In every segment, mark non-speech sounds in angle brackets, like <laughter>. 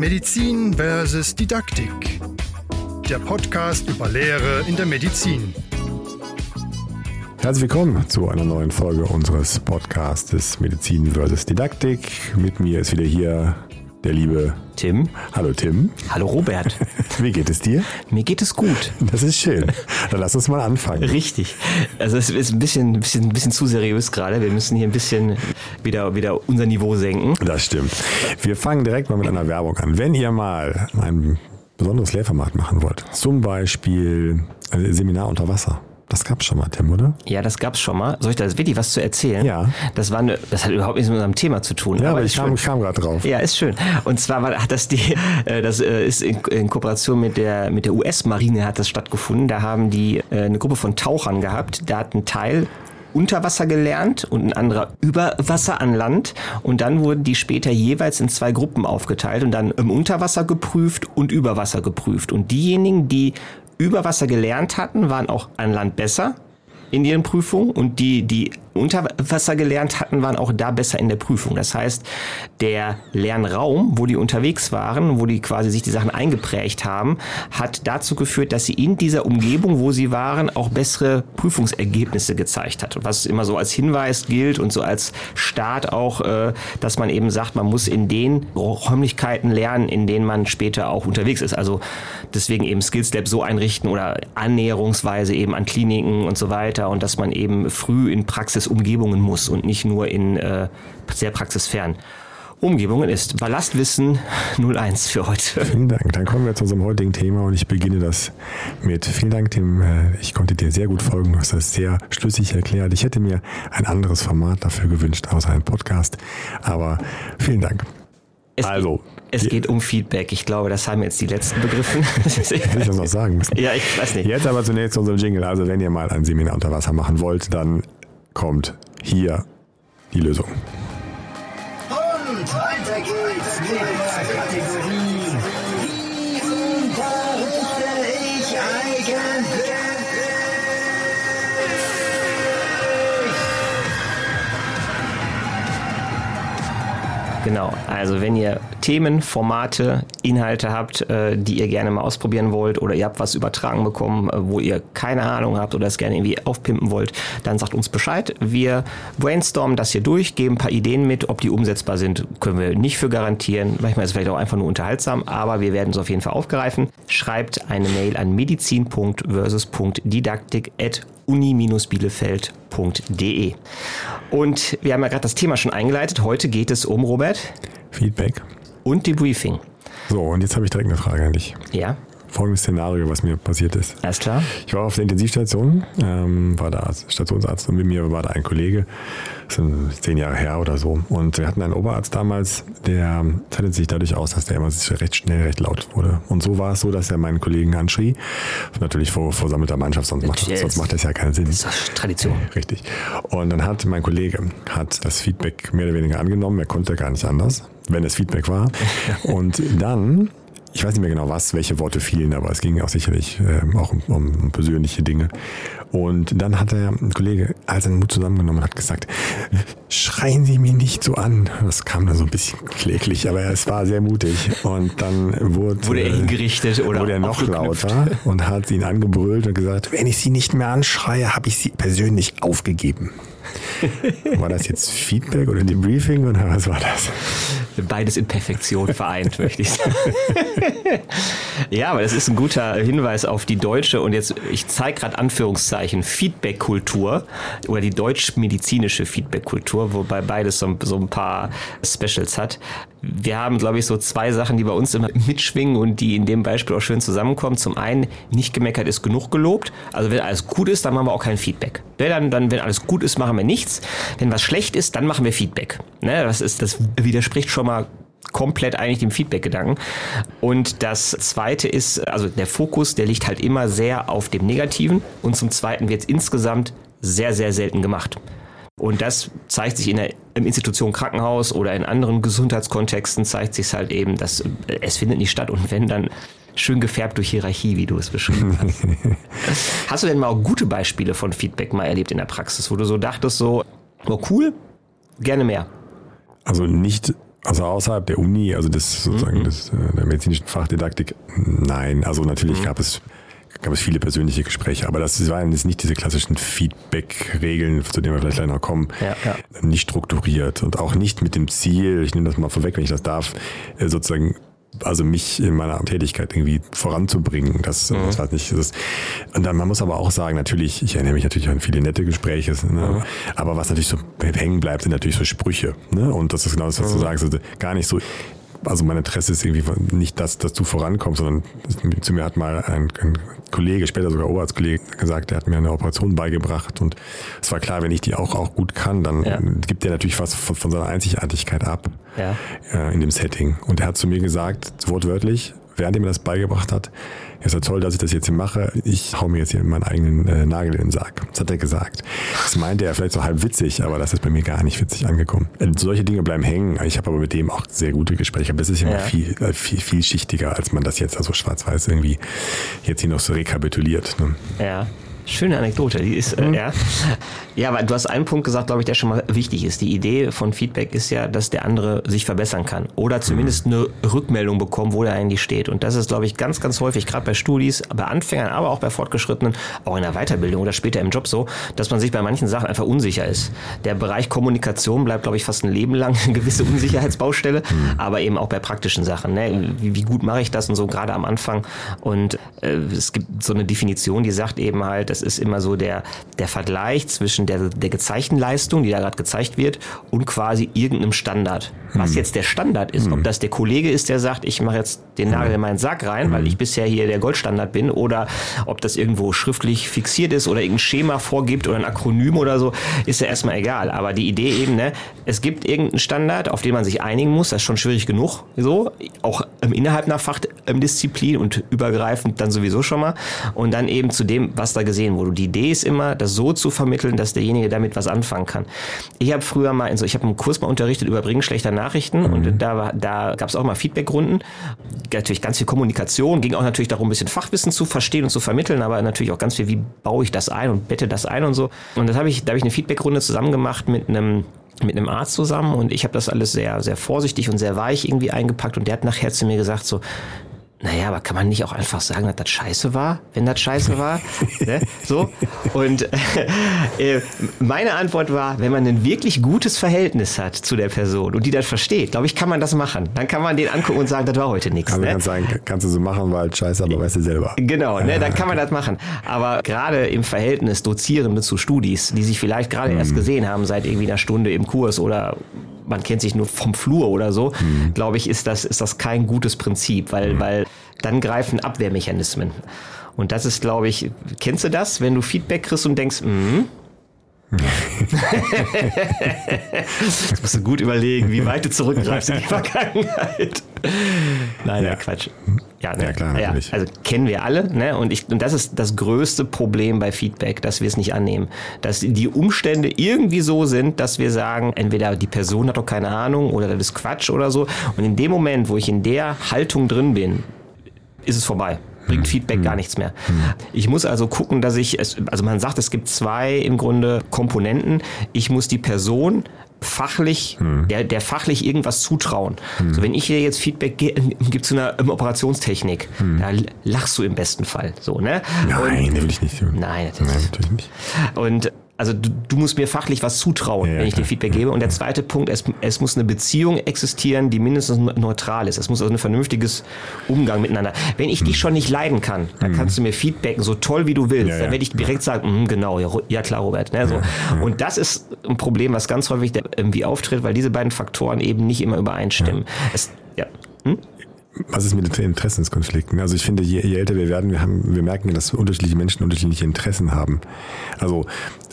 Medizin versus Didaktik. Der Podcast über Lehre in der Medizin. Herzlich willkommen zu einer neuen Folge unseres Podcastes Medizin versus Didaktik. Mit mir ist wieder hier der liebe Tim. Hallo Tim. Hallo Robert. <laughs> Wie geht es dir? Mir geht es gut. Das ist schön. Dann lass uns mal anfangen. Richtig. Also es ist ein bisschen, ein bisschen, ein bisschen zu seriös gerade. Wir müssen hier ein bisschen wieder, wieder unser Niveau senken. Das stimmt. Wir fangen direkt mal mit einer Werbung an. Wenn ihr mal ein besonderes Lehrformat machen wollt, zum Beispiel Seminar unter Wasser, das gab's schon mal, Tim, oder? Ja, das gab's schon mal. Soll ich da wirklich was zu erzählen? Ja. Das war eine, das hat überhaupt nichts mit unserem Thema zu tun. Ja, aber ich kam, kam gerade drauf. Ja, ist schön. Und zwar war, hat das die, äh, das äh, ist in, in Kooperation mit der mit der US-Marine hat das stattgefunden. Da haben die äh, eine Gruppe von Tauchern gehabt. Da hat ein Teil unter Wasser gelernt und ein anderer über Wasser an Land. Und dann wurden die später jeweils in zwei Gruppen aufgeteilt und dann im Unterwasser geprüft und über Wasser geprüft. Und diejenigen, die über Wasser gelernt hatten, waren auch an Land besser in ihren Prüfungen und die, die unter Wasser gelernt hatten, waren auch da besser in der Prüfung. Das heißt, der Lernraum, wo die unterwegs waren, wo die quasi sich die Sachen eingeprägt haben, hat dazu geführt, dass sie in dieser Umgebung, wo sie waren, auch bessere Prüfungsergebnisse gezeigt hat. Was immer so als Hinweis gilt und so als Start auch, äh, dass man eben sagt, man muss in den Räumlichkeiten lernen, in denen man später auch unterwegs ist. Also deswegen eben Skills so einrichten oder annäherungsweise eben an Kliniken und so weiter und dass man eben früh in Praxisumgebungen muss und nicht nur in äh, sehr praxisfern. Umgebungen ist Ballastwissen 01 für heute. Vielen Dank. Dann kommen wir zu unserem heutigen Thema und ich beginne das mit vielen Dank, Tim. Äh, Ich konnte dir sehr gut folgen. Du hast das sehr schlüssig erklärt. Ich hätte mir ein anderes Format dafür gewünscht, außer einem Podcast. Aber vielen Dank. Es, Also, es die- geht um Feedback. Ich glaube, das haben jetzt die letzten begriffen. <laughs> Hätte ich das noch sagen müssen. ja, ich weiß nicht. Jetzt aber zunächst zu unserem Jingle. Also wenn ihr mal ein Seminar unter Wasser machen wollt, dann kommt hier die Lösung. Und weiter geht's mit der Kategorie. Wie unterrichte ich eigentlich? Genau, also wenn ihr Themen, Formate, Inhalte habt, äh, die ihr gerne mal ausprobieren wollt oder ihr habt was übertragen bekommen, äh, wo ihr keine Ahnung habt oder es gerne irgendwie aufpimpen wollt, dann sagt uns Bescheid. Wir brainstormen das hier durch, geben ein paar Ideen mit. Ob die umsetzbar sind, können wir nicht für garantieren. Manchmal ist es vielleicht auch einfach nur unterhaltsam, aber wir werden es auf jeden Fall aufgreifen. Schreibt eine Mail an medizin.versus.didaktik.uni-bielefeld.de. Und wir haben ja gerade das Thema schon eingeleitet. Heute geht es um Robert Feedback. und Debriefing. So, und jetzt habe ich direkt eine Frage an dich. Ja, Folgendes Szenario, was mir passiert ist. alles klar. Ich war auf der Intensivstation, ähm, war da Stationsarzt und mit mir war da ein Kollege, das sind zehn Jahre her oder so. Und wir hatten einen Oberarzt damals, der zeichnet sich dadurch aus, dass der immer recht schnell, recht laut wurde. Und so war es so, dass er meinen Kollegen anschrie. Natürlich vor versammelter Mannschaft, sonst macht, Yes. sonst macht das ja keinen Sinn. Das ist Tradition. Richtig. Und dann hat mein Kollege hat das Feedback mehr oder weniger angenommen. Er konnte gar nicht anders, wenn es Feedback war. <laughs> Und dann, ich weiß nicht mehr genau was, welche Worte fielen, aber es ging auch sicherlich äh, auch um, um persönliche Dinge. Und dann hat der Kollege all seinen Mut zusammengenommen und hat gesagt, schreien Sie mich nicht so an. Das kam dann so ein bisschen kläglich, aber es war sehr mutig. Und dann wurde, Wurde er hingerichtet oder wurde er noch lauter und hat ihn angebrüllt und gesagt, wenn ich Sie nicht mehr anschreie, habe ich Sie persönlich aufgegeben. War das jetzt Feedback oder Debriefing oder was war das? Beides in Perfektion vereint, möchte ich sagen. ja, aber das ist ein guter Hinweis auf die deutsche und jetzt, ich zeige gerade Anführungszeichen, Feedback-Kultur oder die deutsch-medizinische Feedback-Kultur, wobei beides so, so ein paar Specials hat. Wir haben, glaube ich, so zwei Sachen, die bei uns immer mitschwingen und die in dem Beispiel auch schön zusammenkommen. Zum einen, nicht gemeckert ist genug gelobt. Also wenn alles gut ist, dann machen wir auch kein Feedback. Ne, Dann, dann, wenn alles gut ist, machen wir nichts. Wenn was schlecht ist, dann machen wir Feedback. Ne, das, ist, das widerspricht schon mal komplett eigentlich dem Feedback-Gedanken. Und das zweite ist, also der Fokus, der liegt halt immer sehr auf dem Negativen und zum zweiten wird es insgesamt sehr, sehr selten gemacht. Und das zeigt sich in der im Institution Krankenhaus oder in anderen Gesundheitskontexten zeigt sich halt eben, dass äh, es findet nicht statt und wenn dann schön gefärbt durch Hierarchie, wie du es beschrieben hast. <laughs> Hast du denn mal auch gute Beispiele von Feedback mal erlebt in der Praxis, wo du so dachtest so, oh cool, gerne mehr. Also nicht Also außerhalb der Uni, also des sozusagen des, äh, der medizinischen Fachdidaktik, nein. Also natürlich gab es gab es viele persönliche Gespräche, aber das waren jetzt nicht diese klassischen Feedback-Regeln, zu denen wir vielleicht gleich noch kommen, Ja, ja. nicht strukturiert und auch nicht mit dem Ziel, ich nehme das mal vorweg, wenn ich das darf, äh, sozusagen also mich in meiner Tätigkeit irgendwie voranzubringen. Das, das weiß nicht. Das, und dann, man muss aber auch sagen, natürlich, ich erinnere mich natürlich an viele nette Gespräche, ne? aber was natürlich so hängen bleibt, sind natürlich so Sprüche. Ne? Und das ist genau das, was du sagst. Also gar nicht so, also mein Interesse ist irgendwie nicht das, dass du vorankommst, sondern zu mir hat mal ein, ein Kollege, später sogar Oberzkollege, gesagt, der hat mir eine Operation beigebracht und es war klar, wenn ich die auch, auch gut kann, dann Ja. gibt der natürlich was von, von seiner Einzigartigkeit ab Ja. äh, in dem Setting. Und er hat zu mir gesagt, wortwörtlich, während er mir das beigebracht hat, ist ja toll, dass ich das jetzt hier mache. Ich hau mir jetzt hier meinen eigenen äh, Nagel in den Sarg. Das hat er gesagt. Das meinte er vielleicht so halb witzig, aber das ist bei mir gar nicht witzig angekommen. Äh, solche Dinge bleiben hängen. Ich habe aber mit dem auch sehr gute Gespräche. Aber das ist ja, Ja. viel, äh, viel, vielschichtiger, als man das jetzt also schwarz-weiß irgendwie jetzt hier noch so rekapituliert. Ne? Ja. Schöne Anekdote, die ist, äh, ja. Ja, aber du hast einen Punkt gesagt, glaube ich, der schon mal wichtig ist. Die Idee von Feedback ist ja, dass der andere sich verbessern kann oder zumindest eine Rückmeldung bekommt, wo der eigentlich steht. Und das ist, glaube ich, ganz, ganz häufig, gerade bei Studis, bei Anfängern, aber auch bei Fortgeschrittenen, auch in der Weiterbildung oder später im Job so, dass man sich bei manchen Sachen einfach unsicher ist. Der Bereich Kommunikation bleibt, glaube ich, fast ein Leben lang eine gewisse Unsicherheitsbaustelle, aber eben auch bei praktischen Sachen. Ne? Wie, wie gut mache ich das und so, gerade am Anfang. Und äh, es gibt so eine Definition, die sagt eben halt, das ist immer so der, der Vergleich zwischen der, der gezeigten Leistung, die da gerade gezeigt wird, und quasi irgendeinem Standard. Was jetzt der Standard ist, ob das der Kollege ist, der sagt, ich mache jetzt den Nagel in meinen Sack rein, weil ich bisher hier der Goldstandard bin, oder ob das irgendwo schriftlich fixiert ist oder irgendein Schema vorgibt oder ein Akronym oder so, ist ja erstmal egal. Aber die Idee eben, ne, es gibt irgendeinen Standard, auf den man sich einigen muss, das ist schon schwierig genug, so, auch innerhalb einer Fachdisziplin und übergreifend dann sowieso schon mal. Und dann eben zu dem, was da gesehen wurde. Die Idee ist immer, das so zu vermitteln, dass derjenige damit was anfangen kann. Ich habe früher mal, in so, ich habe einen Kurs mal unterrichtet über Bringen schlechter Nachrichten und da, war- da gab es auch mal Feedbackrunden. Natürlich ganz viel Kommunikation, ging auch natürlich darum, ein bisschen Fachwissen zu verstehen und zu vermitteln, aber natürlich auch ganz viel, wie baue ich das ein und bette das ein und so. Und das habe ich, da habe ich eine Feedbackrunde zusammen gemacht mit einem mit einem Arzt zusammen und ich habe das alles sehr, sehr vorsichtig und sehr weich irgendwie eingepackt und der hat nachher zu mir gesagt so, naja, aber kann man nicht auch einfach sagen, dass das scheiße war, wenn das scheiße war? <laughs> ne? So. Und <laughs> äh, meine Antwort war, wenn man ein wirklich gutes Verhältnis hat zu der Person und die das versteht, glaube ich, kann man das machen. Dann kann man den angucken und sagen, das war heute nichts. Also Ne? kannst sagen, kannst du so machen, weil scheiße, aber weißt du selber. Genau, ne, dann kann man <laughs> das machen. Aber gerade im Verhältnis Dozierende zu Studis, die sich vielleicht gerade erst gesehen haben seit irgendwie einer Stunde im Kurs oder man kennt sich nur vom Flur oder so, glaube ich, ist das, ist das kein gutes Prinzip, weil, weil dann greifen Abwehrmechanismen. Und das ist, glaube ich, kennst du das, wenn du Feedback kriegst und denkst, mhm. <laughs> Jetzt musst du gut überlegen, wie weit du zurückgreifst in die <laughs> Vergangenheit. Nein, ja. Quatsch. Ja, ne? Ja, klar, natürlich. also kennen wir alle, ne? Und ich, und das ist das größte Problem bei Feedback, dass wir es nicht annehmen. Dass die Umstände irgendwie so sind, dass wir sagen, entweder die Person hat doch keine Ahnung oder das ist Quatsch oder so. Und in dem Moment, wo ich in der Haltung drin bin, ist es vorbei. Bringt Feedback gar nichts mehr. Ich muss also gucken, dass ich, es, also man sagt, es gibt zwei im Grunde Komponenten. Ich muss die Person fachlich, der, der fachlich irgendwas zutrauen. So, wenn ich dir jetzt Feedback gebe, <laughs> gibt es eine ähm, Operationstechnik, da lachst du im besten Fall. So, ne? Nein, der will ich nicht. Und, nein, natürlich. Nein, natürlich nicht. Und also du, du musst mir fachlich was zutrauen, Ja, wenn ich dir. Feedback gebe. Und der zweite Punkt, es, es muss eine Beziehung existieren, die mindestens neutral ist. Es muss also ein vernünftiges Umgang miteinander. Wenn ich dich schon nicht leiden kann, dann kannst du mir feedbacken, so toll wie du willst. Hm. Ja. Dann werde ich direkt sagen, "Mhm, genau, ja, klar, Robert. Ne, so. Und das ist ein Problem, was ganz häufig irgendwie auftritt, weil diese beiden Faktoren eben nicht immer übereinstimmen. Es, ja. Was ist mit den Interessenskonflikten? Also ich finde, je, je älter wir werden, wir, haben, wir merken, dass unterschiedliche Menschen unterschiedliche Interessen haben. Also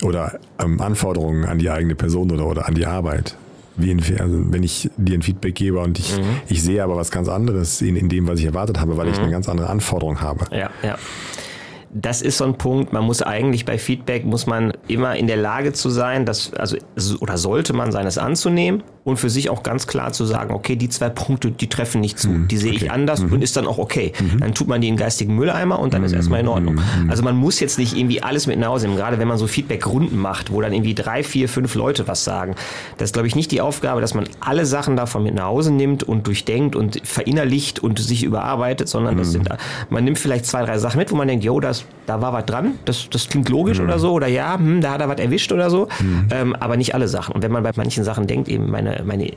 oder ähm, Anforderungen an die eigene Person oder, oder an die Arbeit. Wie in, also wenn ich dir ein Feedback gebe und ich, ich sehe aber was ganz anderes in, in dem, was ich erwartet habe, weil ich eine ganz andere Anforderung habe. Ja, ja. Das ist so ein Punkt, man muss eigentlich bei Feedback, muss man immer in der Lage zu sein, dass, also, oder sollte man sein, es anzunehmen und für sich auch ganz klar zu sagen, okay, die zwei Punkte, die treffen nicht zu, die sehe ich okay. anders und ist dann auch okay. Dann tut man die in den geistigen Mülleimer und dann ist erstmal in Ordnung. Also man muss jetzt nicht irgendwie alles mit nach Hause nehmen, gerade wenn man so Feedback-Runden macht, wo dann irgendwie drei, vier, fünf Leute was sagen. Das ist, glaube ich, nicht die Aufgabe, dass man alle Sachen davon mit nach Hause nimmt und durchdenkt und verinnerlicht und sich überarbeitet, sondern das sind, man nimmt vielleicht zwei, drei Sachen mit, wo man denkt, jo, das, da war was dran, das, das klingt logisch oder so, oder ja, hm, da hat er was erwischt oder so, ähm, aber nicht alle Sachen. Und wenn man bei manchen Sachen denkt, eben meine, meine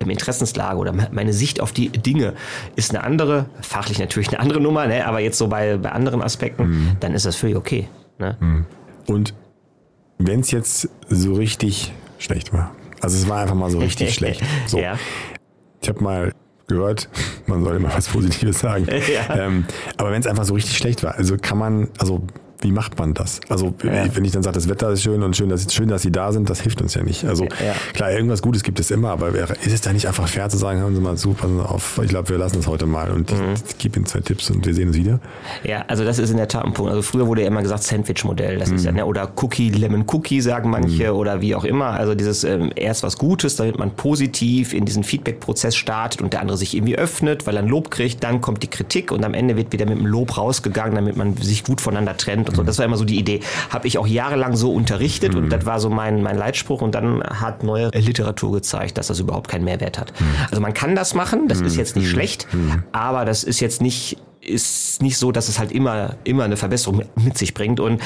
ähm, Interessenslage oder meine Sicht auf die Dinge ist eine andere, fachlich natürlich eine andere Nummer, ne? aber jetzt so bei, bei anderen Aspekten, dann ist das völlig okay. Ne? Und wenn es jetzt so richtig schlecht war, also es war einfach mal so richtig <laughs> schlecht. So. Ja. Ich habe mal gehört, <laughs> man soll immer was Positives sagen. <laughs> Ja. ähm, aber wenn es einfach so richtig schlecht war, also kann man, also wie macht man das? Also Ja. wenn ich dann sage, das Wetter ist schön und schön dass, schön, dass Sie da sind, das hilft uns ja nicht. Also Ja. klar, irgendwas Gutes gibt es immer, aber ist es da nicht einfach fair zu sagen, hören Sie mal zu, passen Sie auf, ich glaube, wir lassen es heute mal und ich, Mhm. ich gebe Ihnen zwei Tipps und wir sehen uns wieder. Ja, also das ist in der Tat ein Punkt. Also früher wurde ja immer gesagt Sandwich-Modell. Das ist ja, ne, oder Cookie, Lemon Cookie sagen manche oder wie auch immer. Also dieses ähm, erst was Gutes, damit man positiv in diesen Feedback-Prozess startet und der andere sich irgendwie öffnet, weil er ein Lob kriegt, dann kommt die Kritik und am Ende wird wieder mit dem Lob rausgegangen, damit man sich gut voneinander trennt und so. Das war immer so die Idee. Habe ich auch jahrelang so unterrichtet und das war so mein, mein Leitspruch und dann hat neue Literatur gezeigt, dass das überhaupt keinen Mehrwert hat. Also man kann das machen, das ist jetzt nicht schlecht, aber das ist jetzt nicht ist nicht so, dass es halt immer, immer eine Verbesserung mit sich bringt. Und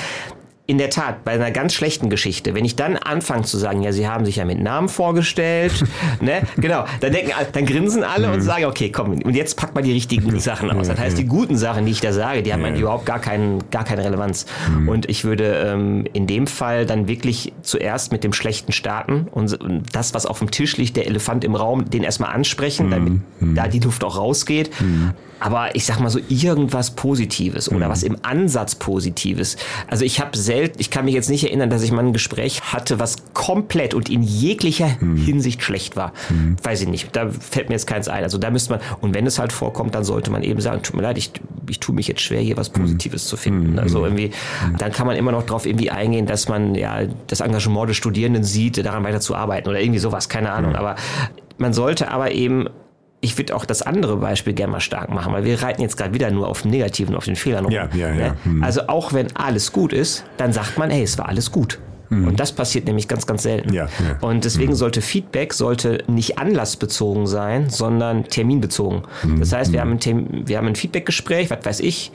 in der Tat, bei einer ganz schlechten Geschichte, wenn ich dann anfange zu sagen, ja, Sie haben sich ja mit Namen vorgestellt, <laughs> ne, genau, dann denken, dann grinsen alle und sagen, okay, komm, und jetzt packt mal die richtigen Sachen aus. Das heißt, die guten Sachen, die ich da sage, die haben Ja. überhaupt gar keinen, gar keine Relevanz. Und ich würde ähm, in dem Fall dann wirklich zuerst mit dem Schlechten starten und, das, was auf dem Tisch liegt, der Elefant im Raum, den erstmal ansprechen, damit da die Luft auch rausgeht. Aber ich sag mal so irgendwas Positives oder was im Ansatz Positives. Also ich habe selten, ich kann mich jetzt nicht erinnern, dass ich mal ein Gespräch hatte, was komplett und in jeglicher Hinsicht schlecht war. Weiß ich nicht. Da fällt mir jetzt keins ein. Also da müsste man, und wenn es halt vorkommt, dann sollte man eben sagen, tut mir leid, ich, ich tue mich jetzt schwer, hier was Positives zu finden. Also irgendwie, dann kann man immer noch drauf irgendwie eingehen, dass man ja das Engagement des Studierenden sieht, daran weiter zu arbeiten oder irgendwie sowas, keine Ahnung. Aber man sollte aber eben ich würde auch das andere Beispiel gerne mal stark machen, weil wir reiten jetzt gerade wieder nur auf dem Negativen, auf den Fehlern rum. Ja, ja, ja. Ne? Hm. Also auch wenn alles gut ist, dann sagt man, hey, es war alles gut. Und das passiert nämlich ganz, ganz selten. Hm. Ja, ja. Und deswegen sollte Feedback sollte nicht anlassbezogen sein, sondern terminbezogen. Hm. Das heißt, wir haben ein, Termin, wir haben ein Feedbackgespräch, was weiß ich,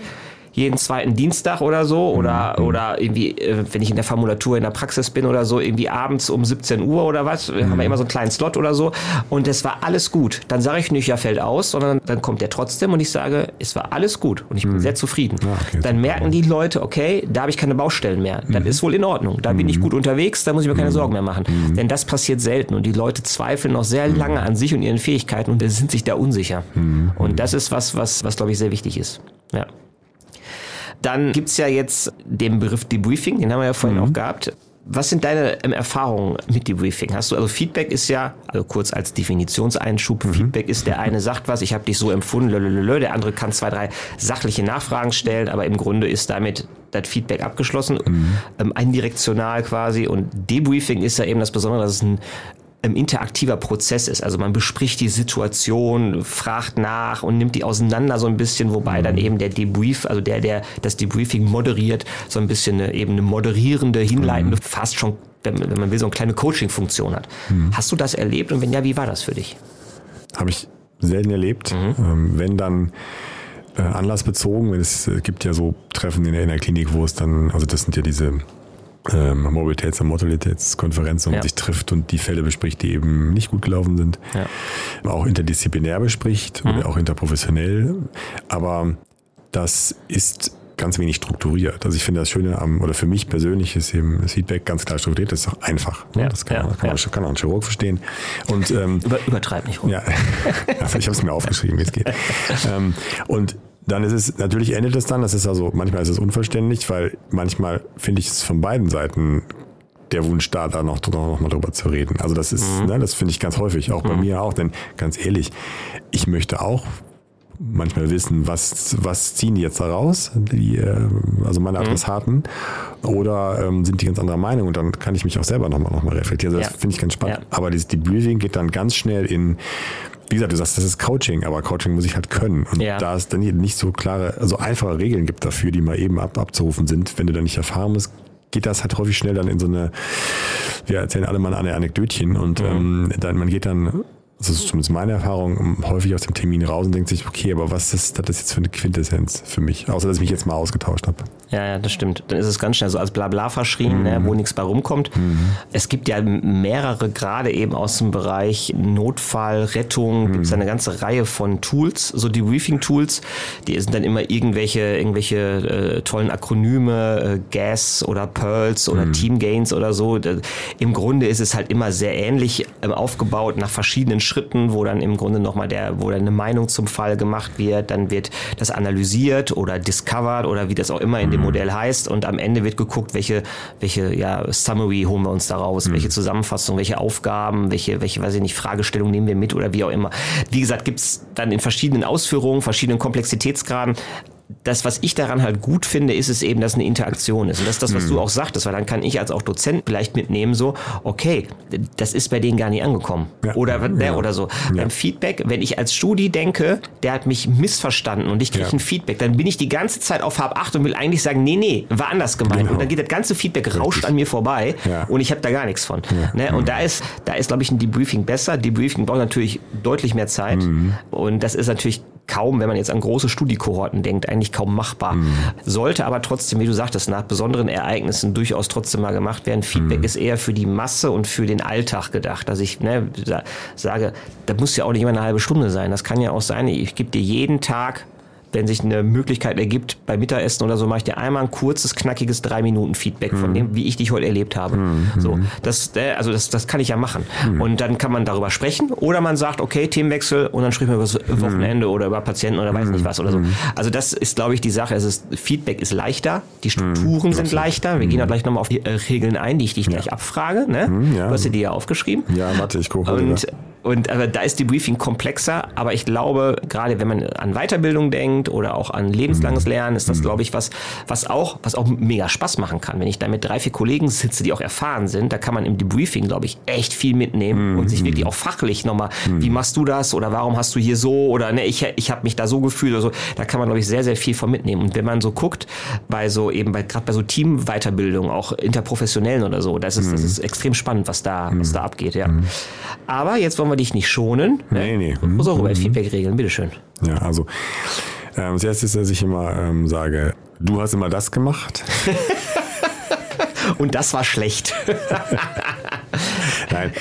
jeden zweiten Dienstag oder so oder oder irgendwie äh, wenn ich in der Formulatur in der Praxis bin oder so irgendwie abends um 17 Uhr oder was haben wir immer so einen kleinen Slot oder so und es war alles gut. Dann sage ich nicht ja fällt aus sondern dann kommt der trotzdem und ich sage es war alles gut und ich bin sehr zufrieden. Ja, okay, dann merken die Leute okay da habe ich keine Baustellen mehr. Dann ist wohl in Ordnung. Da bin ich gut unterwegs da muss ich mir keine Sorgen mehr machen. Denn das passiert selten und die Leute zweifeln noch sehr lange an sich und ihren Fähigkeiten und sind sich da unsicher. Und das ist was was was glaube ich sehr wichtig ist. Ja dann gibt's ja jetzt den Begriff Debriefing, den haben wir ja vorhin auch gehabt. Was sind deine ähm, Erfahrungen mit Debriefing? Hast du also Feedback ist ja, also kurz als Definitionseinschub, Feedback ist der eine sagt was, ich habe dich so empfunden, lölölölö, der andere kann zwei, drei sachliche Nachfragen stellen, aber im Grunde ist damit das Feedback abgeschlossen, ähm, eindirektional quasi. Und Debriefing ist ja eben das Besondere, dass es ein ähm, interaktiver Prozess ist. Also man bespricht die Situation, fragt nach und nimmt die auseinander so ein bisschen, wobei dann eben der Debrief, also der, der das Debriefing moderiert, so ein bisschen eine, eben eine moderierende, hinleitende, fast schon, wenn, man will, so eine kleine Coaching-Funktion hat. Hast du das erlebt und wenn ja, wie war das für dich? Habe ich selten erlebt. Mhm. Ähm, wenn dann äh, anlassbezogen, wenn es äh, gibt ja so Treffen in der, in der Klinik, wo es dann, also das sind ja diese ähm, Mobilitäts- und Mortalitätskonferenzen, wo man Ja. sich trifft und die Fälle bespricht, die eben nicht gut gelaufen sind. Ja. Auch interdisziplinär bespricht oder auch interprofessionell. Aber das ist ganz wenig strukturiert. Also ich finde das Schöne am, oder für mich persönlich ist eben das Feedback ganz klar strukturiert, das ist auch einfach. ne? Ja, Das kann, ja, man, kann, man, ja. kann auch ein Chirurg verstehen. Und ähm, <laughs> Über, übertreib nicht rum. ja, <laughs> also ich habe es mir aufgeschrieben, wie es geht. <laughs> ähm, und dann ist es, natürlich endet es dann, das ist also, manchmal ist es unverständlich, weil manchmal finde ich es von beiden Seiten der Wunsch da, da noch, noch, noch mal drüber zu reden. Also das ist, ne, das finde ich ganz häufig, auch bei mir auch, denn ganz ehrlich, ich möchte auch manchmal wissen, was, was ziehen die jetzt da raus, die, äh, also meine Mhm. Adressaten, oder ähm, sind die ganz anderer Meinung und dann kann ich mich auch selber nochmal noch mal reflektieren. Also das Ja. finde ich ganz spannend. Ja. Aber dieses Debriefing geht dann ganz schnell in, wie gesagt, du sagst, das ist Coaching, aber Coaching muss ich halt können. Und Ja. da es dann nicht so klare, also einfache Regeln gibt dafür, die mal eben ab, abzurufen sind, wenn du da nicht erfahren bist, geht das halt häufig schnell dann in so eine, wir erzählen alle mal eine Anekdötchen und ähm, dann, man geht dann, das ist zumindest meine Erfahrung, häufig aus dem Termin raus und denkt sich, okay, aber was ist das jetzt für eine Quintessenz für mich? Außer, dass ich mich jetzt mal ausgetauscht habe. Ja, ja, das stimmt. Dann ist es ganz schnell so als Blabla verschrien, ne, wo nichts bei rumkommt. Es gibt ja mehrere, gerade eben aus dem Bereich Notfall, Rettung, gibt es eine ganze Reihe von Tools, so Debriefing-Tools. Die sind dann immer irgendwelche, irgendwelche äh, tollen Akronyme, äh, GAS oder Pearls oder Team Gains oder so. Im Grunde ist es halt immer sehr ähnlich ähm, aufgebaut nach verschiedenen Schritten, wo dann im Grunde nochmal der, wo dann eine Meinung zum Fall gemacht wird, dann wird das analysiert oder discovered oder wie das auch immer in dem Modell heißt. Und am Ende wird geguckt, welche, welche ja, Summary holen wir uns daraus, welche Zusammenfassung, welche Aufgaben, welche, welche, weiß ich nicht, Fragestellung nehmen wir mit oder wie auch immer. Wie gesagt, gibt's dann in verschiedenen Ausführungen, verschiedenen Komplexitätsgraden das, was ich daran halt gut finde, ist es eben, dass eine Interaktion ist. Und das ist das, was du auch sagtest, weil dann kann ich als auch Dozent vielleicht mitnehmen, so, okay, das ist bei denen gar nicht angekommen. Ja. Oder, ne, Ja. oder so. Ja. Beim Feedback, wenn ich als Studi denke, der hat mich missverstanden und ich kriege ein Feedback, dann bin ich die ganze Zeit auf Hab 8 und will eigentlich sagen, nee, nee, war anders gemeint. Genau. Und dann geht das ganze Feedback rauscht an mir vorbei und ich habe da gar nichts von. Ne? Und da ist, da ist, glaube ich, ein Debriefing besser. Debriefing braucht natürlich deutlich mehr Zeit. Mhm. Und das ist natürlich kaum, wenn man jetzt an große Studiekohorten denkt, eigentlich kaum machbar. Mhm. Sollte aber trotzdem, wie du sagtest, nach besonderen Ereignissen durchaus trotzdem mal gemacht werden. Feedback Mhm. ist eher für die Masse und für den Alltag gedacht. Dass ich ne, sa- sage, das muss ja auch nicht immer eine halbe Stunde sein. Das kann ja auch sein, ich gebe dir jeden Tag wenn sich eine Möglichkeit ergibt, bei Mittagessen oder so, mache ich dir einmal ein kurzes, knackiges drei Minuten Feedback von dem, wie ich dich heute erlebt habe. So, das, äh, also das, das kann ich ja machen. Und dann kann man darüber sprechen oder man sagt, okay, Themenwechsel und dann sprechen wir über das Wochenende oder über Patienten oder weiß nicht was oder so. Also das ist, glaube ich, die Sache. Es ist, Feedback ist leichter, die Strukturen sind leichter. Wir gehen da gleich nochmal auf die äh, Regeln ein, die ich dich gleich abfrage. Ne? ja. Du hast dir die ja aufgeschrieben. Ja, warte, ich gucke. Und, und aber da ist die Briefing komplexer, aber ich glaube, gerade wenn man an Weiterbildung denkt oder auch an lebenslanges Lernen, ist das, glaube ich, was, was auch, was auch mega Spaß machen kann. Wenn ich da mit drei, vier Kollegen sitze, die auch erfahren sind, da kann man im Debriefing, glaube ich, echt viel mitnehmen und sich wirklich auch fachlich nochmal, wie machst du das oder warum hast du hier so oder ne, ich, ich habe mich da so gefühlt oder so, da kann man, glaube ich, sehr, sehr viel von mitnehmen. Und wenn man so guckt, bei so eben bei gerade bei so Teamweiterbildung, auch interprofessionellen oder so, das ist, das ist extrem spannend, was da, was da abgeht, ja. Aber jetzt wollen wir dich nicht schonen. Nee, nee. Du musst auch über Feedback regeln, bitteschön. Ja, also ähm, das erste ist, dass ich immer ähm, sage, du hast immer das gemacht. <laughs> Und das war schlecht. <laughs> Nein,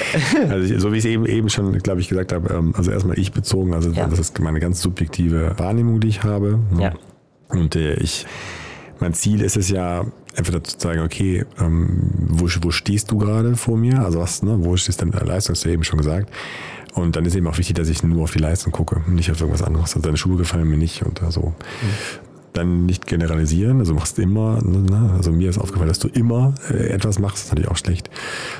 also ich, so wie ich es eben, eben schon, glaube ich, gesagt habe, ähm, also erstmal ich bezogen, also Ja. das ist meine ganz subjektive Wahrnehmung, die ich habe. ne? Ja. Und äh, ich, mein Ziel ist es ja, entweder zu sagen, okay, ähm, wo, wo stehst du gerade vor mir? Also was, ne, wo stehst du in der Leistung, hast du eben schon gesagt. Und dann ist eben auch wichtig, dass ich nur auf die Leistung gucke, nicht auf irgendwas anderes. Also deine Schuhe gefallen mir nicht und so. Dann nicht generalisieren, also machst immer, ne, also mir ist aufgefallen, dass du immer äh, etwas machst, das ist natürlich auch schlecht.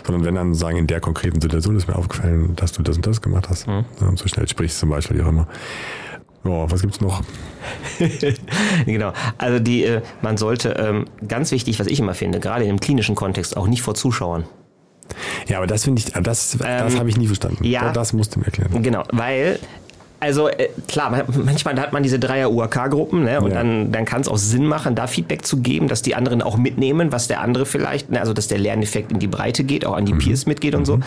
Sondern wenn dann sagen, in der konkreten Situation ist mir aufgefallen, dass du das und das gemacht hast. Mhm. Ne, Und so schnell sprichst zum Beispiel, wie auch immer. Ja, was gibt's noch? <laughs> genau. Also die, äh, man sollte, ähm, ganz wichtig, was ich immer finde, gerade im klinischen Kontext, auch nicht vor Zuschauern. Ja, aber das finde ich, das, das Ähm, habe ich nie verstanden. ja. Das musst du mir erklären. Genau, weil also äh, klar, man- manchmal hat man diese Dreier UAK-Gruppen ne, und Ja. dann, dann kann es auch Sinn machen, da Feedback zu geben, dass die anderen auch mitnehmen, was der andere vielleicht, ne, also dass der Lerneffekt in die Breite geht, auch an die Peers mitgeht und so.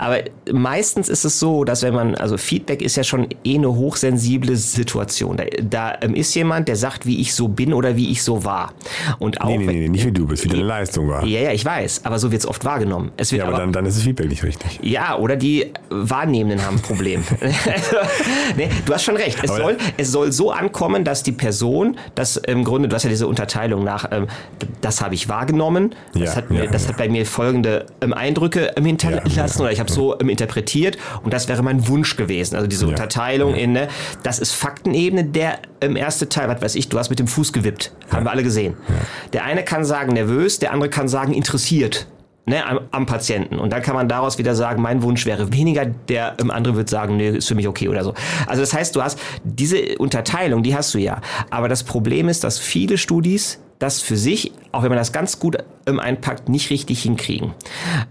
Aber meistens ist es so, dass wenn man, also Feedback ist ja schon eh eine hochsensible Situation. Da, da ähm, ist jemand, der sagt, wie ich so bin oder wie ich so war. Und auch Nee, nee, nee, nee, nicht wie du bist, wie deine Leistung war. ja, ja, ich weiß, aber so wird es oft wahrgenommen. Es wird Ja, aber dann, dann ist das Feedback nicht richtig. ja, oder die Wahrnehmenden haben ein Problem. <laughs> nee, du hast schon recht. Es Aber- soll, es soll so ankommen, dass die Person, das im Grunde, du hast ja diese Unterteilung nach, ähm, das habe ich wahrgenommen, das, Ja, hat, mir, ja, das hat bei mir folgende ähm, Eindrücke ähm, hinterlassen oder ich habe so ähm, interpretiert und das wäre mein Wunsch gewesen. Also diese Ja, Unterteilung in, ne, das ist Faktenebene, der ähm, erste Teil, was weiß ich, du hast mit dem Fuß gewippt, haben wir alle gesehen. Der eine kann sagen nervös, der andere kann sagen interessiert. ne, am, am Patienten. Und dann kann man daraus wieder sagen, mein Wunsch wäre weniger, der ähm, andere wird sagen, nee, ist für mich okay oder so. Also das heißt, du hast diese Unterteilung, die hast du ja. Aber das Problem ist, dass viele Studis das für sich, auch wenn man das ganz gut ähm, einpackt, nicht richtig hinkriegen.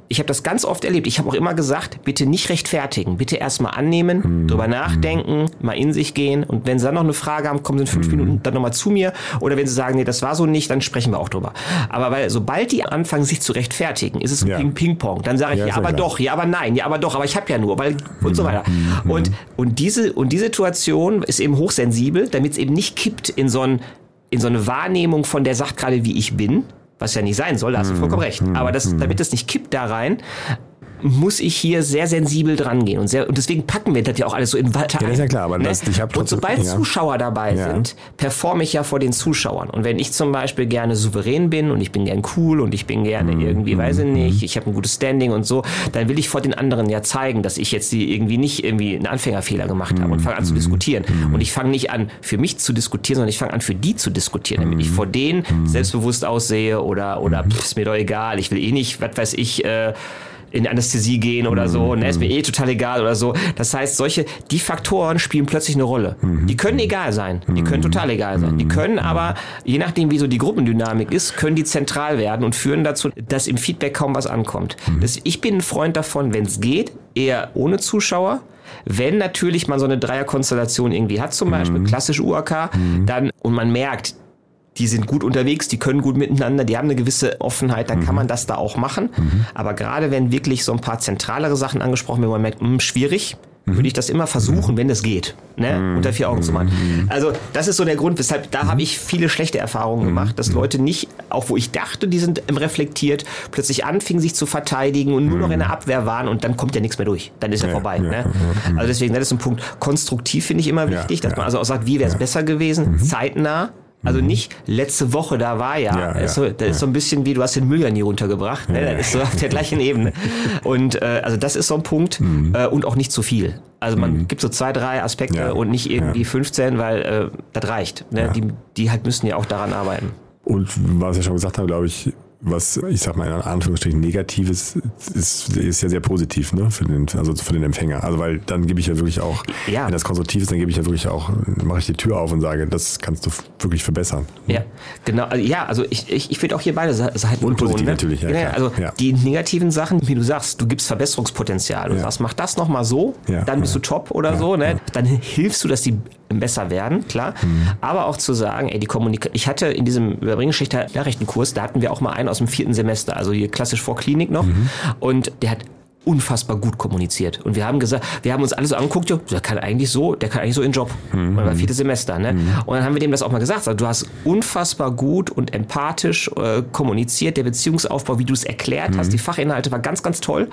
Ich habe das ganz oft erlebt. Ich habe auch immer gesagt, bitte nicht rechtfertigen, bitte erstmal annehmen, hm. drüber nachdenken, mal in sich gehen und wenn Sie dann noch eine Frage haben, kommen Sie in fünf hm. Minuten dann nochmal zu mir oder wenn Sie sagen, nee, das war so nicht, dann sprechen wir auch drüber. Aber weil sobald die anfangen, sich zu rechtfertigen, ist es ja. ein Ping-Pong. Dann sage ich, ja, ja aber klar. doch, ja, aber nein, ja, aber doch, aber ich habe ja nur, weil und so weiter. Hm. Und, und, diese, und die Situation ist eben hochsensibel, damit es eben nicht kippt in so ein in so eine Wahrnehmung von der sagt gerade, wie ich bin, was ja nicht sein soll, da hast du vollkommen recht. Aber das, damit es nicht kippt da rein, muss ich hier sehr sensibel dran gehen und sehr und deswegen packen wir das ja auch alles so in Watte ja, ein. Ja klar, aber ne? das, ich hab und sobald ja. Zuschauer dabei ja. sind, performe ich ja vor den Zuschauern. Und wenn ich zum Beispiel gerne souverän bin und ich bin gern cool und ich bin gerne mhm. irgendwie, mhm. weiß ich nicht, ich habe ein gutes Standing und so, dann will ich vor den anderen ja zeigen, dass ich jetzt die irgendwie nicht irgendwie einen Anfängerfehler gemacht habe und fange an zu mhm. diskutieren. Mhm. Und ich fange nicht an, für mich zu diskutieren, sondern ich fange an, für die zu diskutieren, damit ich mhm. vor denen selbstbewusst aussehe oder oder pff, ist mir doch egal, ich will eh nicht, was weiß ich, äh, in Anästhesie gehen oder so, ne, ist mir eh total egal oder so. Das heißt, solche, die Faktoren spielen plötzlich eine Rolle. Die können egal sein, die können total egal sein. Die können aber, je nachdem wie so die Gruppendynamik ist, können die zentral werden und führen dazu, dass im Feedback kaum was ankommt. Das, ich bin ein Freund davon, wenn es geht, eher ohne Zuschauer. Wenn natürlich man so eine Dreierkonstellation irgendwie hat, zum Beispiel, klassisch UAK, dann, und man merkt, die sind gut unterwegs, die können gut miteinander, die haben eine gewisse Offenheit, dann mhm. kann man das da auch machen. Mhm. Aber gerade wenn wirklich so ein paar zentralere Sachen angesprochen werden, wo man merkt, mh, hm, schwierig, mhm. würde ich das immer versuchen, mhm. wenn es geht, ne? Mhm. unter vier Augen zu machen. Mhm. Also das ist so der Grund, weshalb da habe ich viele schlechte Erfahrungen gemacht, dass Leute nicht, auch wo ich dachte, die sind reflektiert, plötzlich anfingen sich zu verteidigen und nur noch in der Abwehr waren und dann kommt ja nichts mehr durch. Dann ist ja, er vorbei. Ja, ne? Also deswegen, das ist ein Punkt. Konstruktiv finde ich immer wichtig, dass man also auch sagt, wie wäre es besser gewesen, zeitnah also mhm. nicht letzte Woche, da war ja. ja, ja so, das ja. ist so ein bisschen wie, du hast den Müll ja nie runtergebracht. Ne? Das ist so auf der gleichen Ebene. <laughs> Und äh, also das ist so ein Punkt. Mhm. Äh, und auch nicht zu viel. Also man mhm. gibt so zwei, drei Aspekte und nicht irgendwie 15, weil äh, das reicht. Ne? Die, die halt müssen ja auch daran arbeiten. Und was ich schon gesagt habe, glaube ich, was ich sag mal in Anführungsstrichen Negatives ist, ist ja sehr positiv, ne, für den, also für den Empfänger. Also weil dann gebe ich ja wirklich auch, ja. wenn das konstruktiv ist, dann gebe ich ja wirklich auch, mache ich die Tür auf und sage, das kannst du wirklich verbessern. Ja, genau. Also, ja, also ich, ich, ich würde auch hier beide Seiten und positiv ne? natürlich. Ja, ja also ja. die negativen Sachen, wie du sagst, du gibst Verbesserungspotenzial. Du sagst, mach das nochmal so, dann bist du top oder so, ne? Dann hilfst du, dass die besser werden, klar. Mhm. Aber auch zu sagen, ey, die Kommunikation, ich hatte in diesem Überbringungsgeschichte Nachrichtenkurs, da hatten wir auch mal einen aus dem vierten Semester, also hier klassisch vor Klinik noch. Mhm. Und der hat unfassbar gut kommuniziert. Und wir haben gesagt, wir haben uns alles so angeguckt, der kann eigentlich so, der kann eigentlich so in den Job. Mhm. Und war viertes Semester, ne? Mhm. Und dann haben wir dem das auch mal gesagt. Also, du hast unfassbar gut und empathisch äh, kommuniziert, der Beziehungsaufbau, wie du es erklärt mhm. hast, die Fachinhalte war ganz, ganz toll.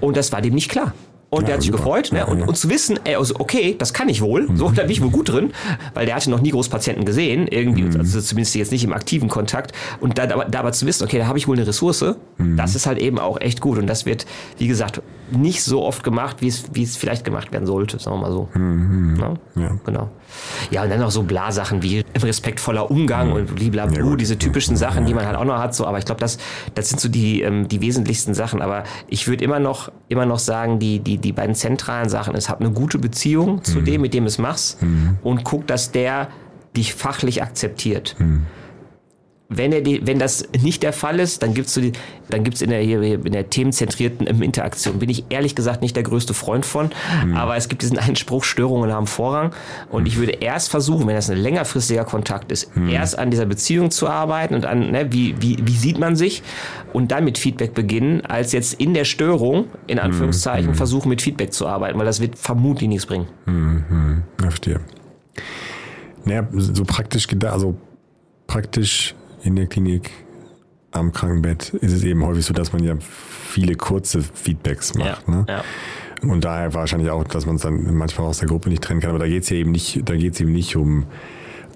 Und das war dem nicht klar. Und ja, der hat sich super. gefreut. Ne? Und, und zu wissen, ey, also okay, das kann ich wohl. So, da bin ich wohl gut drin. Weil der hatte noch nie Großpatienten gesehen. Irgendwie, mhm. also zumindest jetzt nicht im aktiven Kontakt. Und da, da, aber zu wissen, okay, da habe ich wohl eine Ressource. Mhm. Das ist halt eben auch echt gut. Und das wird, wie gesagt, nicht so oft gemacht, wie es, wie es vielleicht gemacht werden sollte. Sagen wir mal so. Mhm. Ja? ja? Genau. Ja, und dann noch so Blasachen wie respektvoller Umgang mhm. und blablabla, ja, diese typischen Sachen, die man halt auch noch hat. So, aber ich glaube, das, das sind so die, ähm, die wesentlichsten Sachen. Aber ich würde immer noch, immer noch sagen, die, die, die beiden zentralen Sachen ist, hab eine gute Beziehung zu mhm. dem, mit dem es machst mhm. und guck, dass der dich fachlich akzeptiert. Wenn, er die, wenn das nicht der Fall ist, dann gibt's so die, dann gibt's in der, in der themenzentrierten Interaktion. Bin ich ehrlich gesagt nicht der größte Freund von. Mhm. Aber es gibt diesen einen Spruch, Störungen haben Vorrang. Und mhm. ich würde erst versuchen, wenn das ein längerfristiger Kontakt ist, mhm. erst an dieser Beziehung zu arbeiten und an, ne, wie, wie, wie sieht man sich und dann mit Feedback beginnen, als jetzt in der Störung, in Anführungszeichen, mhm. versuchen mit Feedback zu arbeiten, weil das wird vermutlich nichts bringen. Mhm. Verstehe. Naja, so praktisch gedacht, also praktisch in der Klinik am Krankenbett ist es eben häufig so, dass man ja viele kurze Feedbacks macht. Ja, ne? ja. Und daher wahrscheinlich auch, dass man es dann manchmal aus der Gruppe nicht trennen kann. Aber da geht es ja eben nicht, da geht es eben nicht um,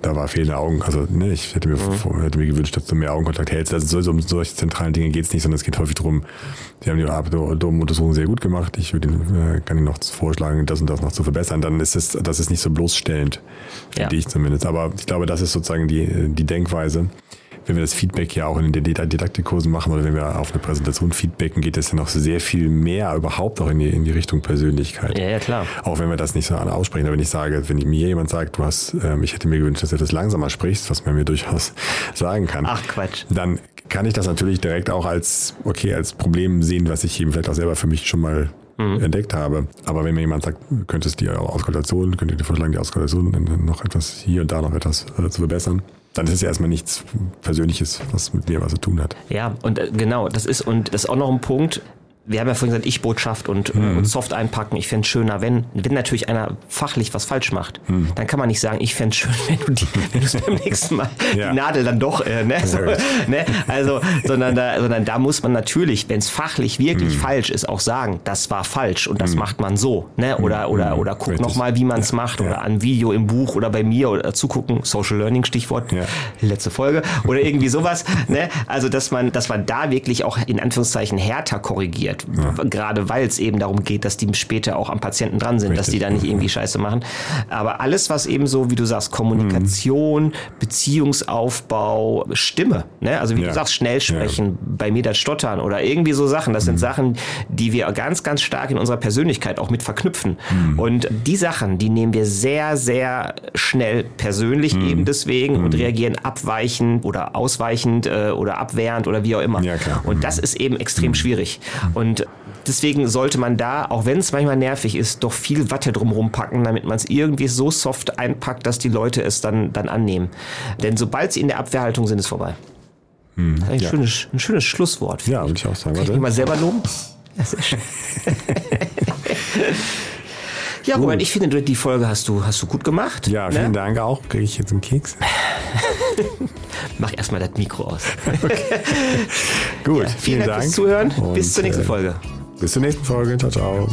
da war fehlende Augen. Also ne, ich hätte mir, mhm. hätte mir gewünscht, dass du mehr Augenkontakt hältst. Also so, um solche zentralen Dinge geht es nicht, sondern es geht häufig darum, die haben die Abdomenuntersuchung sehr gut gemacht. Ich würde, äh, kann Ihnen noch vorschlagen, das und das noch zu verbessern. Dann ist es, das ist nicht so bloßstellend, ja. finde ich zumindest. Aber ich glaube, das ist sozusagen die, die Denkweise wenn wir das Feedback ja auch in den Didaktikkursen machen oder wenn wir auf eine Präsentation feedbacken, geht es ja noch sehr viel mehr überhaupt auch in die, in die Richtung Persönlichkeit. Ja, ja, klar. Auch wenn wir das nicht so aussprechen. Aber wenn ich sage, wenn mir jemand sagt, du hast, ähm, ich hätte mir gewünscht, dass du etwas langsamer sprichst, was man mir durchaus sagen kann. Ach, Quatsch. Dann kann ich das natürlich direkt auch als, okay, als Problem sehen, was ich eben vielleicht auch selber für mich schon mal mhm. entdeckt habe. Aber wenn mir jemand sagt, könntest du die Auskultation, könnt ihr dir vorschlagen, die Auskultation noch etwas hier und da noch etwas äh, zu verbessern, dann ist es ja erstmal nichts Persönliches, was mit mir was zu tun hat. Ja, und äh, genau, das ist, und das ist auch noch ein Punkt, wir haben ja vorhin gesagt, Ich-Botschaft und, mhm. und Soft einpacken. Ich fände es schöner, wenn, wenn natürlich einer fachlich was falsch macht, mhm. dann kann man nicht sagen, ich fände es schön, <laughs> wenn du, die, wenn du beim nächsten Mal <laughs> ja. die Nadel dann doch, äh, ne? So, ne? Also, sondern da, sondern da muss man natürlich, wenn es fachlich wirklich mhm. falsch ist, auch sagen, das war falsch und das mhm. macht man so, ne? Oder, mhm. oder, oder guck nochmal, wie man es ja. macht, oder ja. an Video im Buch oder bei mir oder zugucken, Social Learning Stichwort, letzte Folge, oder irgendwie sowas, ne? Also, dass man, dass man da wirklich auch in Anführungszeichen härter korrigiert ja. gerade weil es eben darum geht, dass die später auch am Patienten dran sind, Richtig. dass die da nicht irgendwie Scheiße machen. Aber alles, was eben so, wie du sagst, Kommunikation, mhm. Beziehungsaufbau, Stimme, ne? also wie ja. du sagst, schnell sprechen, ja. bei mir das Stottern oder irgendwie so Sachen, das mhm. sind Sachen, die wir ganz, ganz stark in unserer Persönlichkeit auch mit verknüpfen. Mhm. Und die Sachen, die nehmen wir sehr, sehr schnell persönlich mhm. eben deswegen und mhm. reagieren abweichend oder ausweichend äh, oder abwehrend oder wie auch immer. Und das mhm. ist eben extrem schwierig. Und und deswegen sollte man da, auch wenn es manchmal nervig ist, doch viel Watte drumherum packen, damit man es irgendwie so soft einpackt, dass die Leute es dann, dann annehmen. Denn sobald sie in der Abwehrhaltung sind, ist es vorbei. Hm, das ist ein, ja. schönes, ein schönes Schlusswort. Ja, würde ich auch sagen. Kann ich mich mal selber loben? Ja, sehr schön. <laughs> Ja, Robert, ich finde, die Folge hast du, hast du gut gemacht. Ja, vielen ne? Dank auch. Kriege ich jetzt einen Keks? <laughs> Mach erstmal das Mikro aus. <laughs> Okay. gut, ja, vielen, vielen Dank fürs Zuhören. Bis zur nächsten äh, Folge. Bis zur nächsten Folge. Ciao, ciao.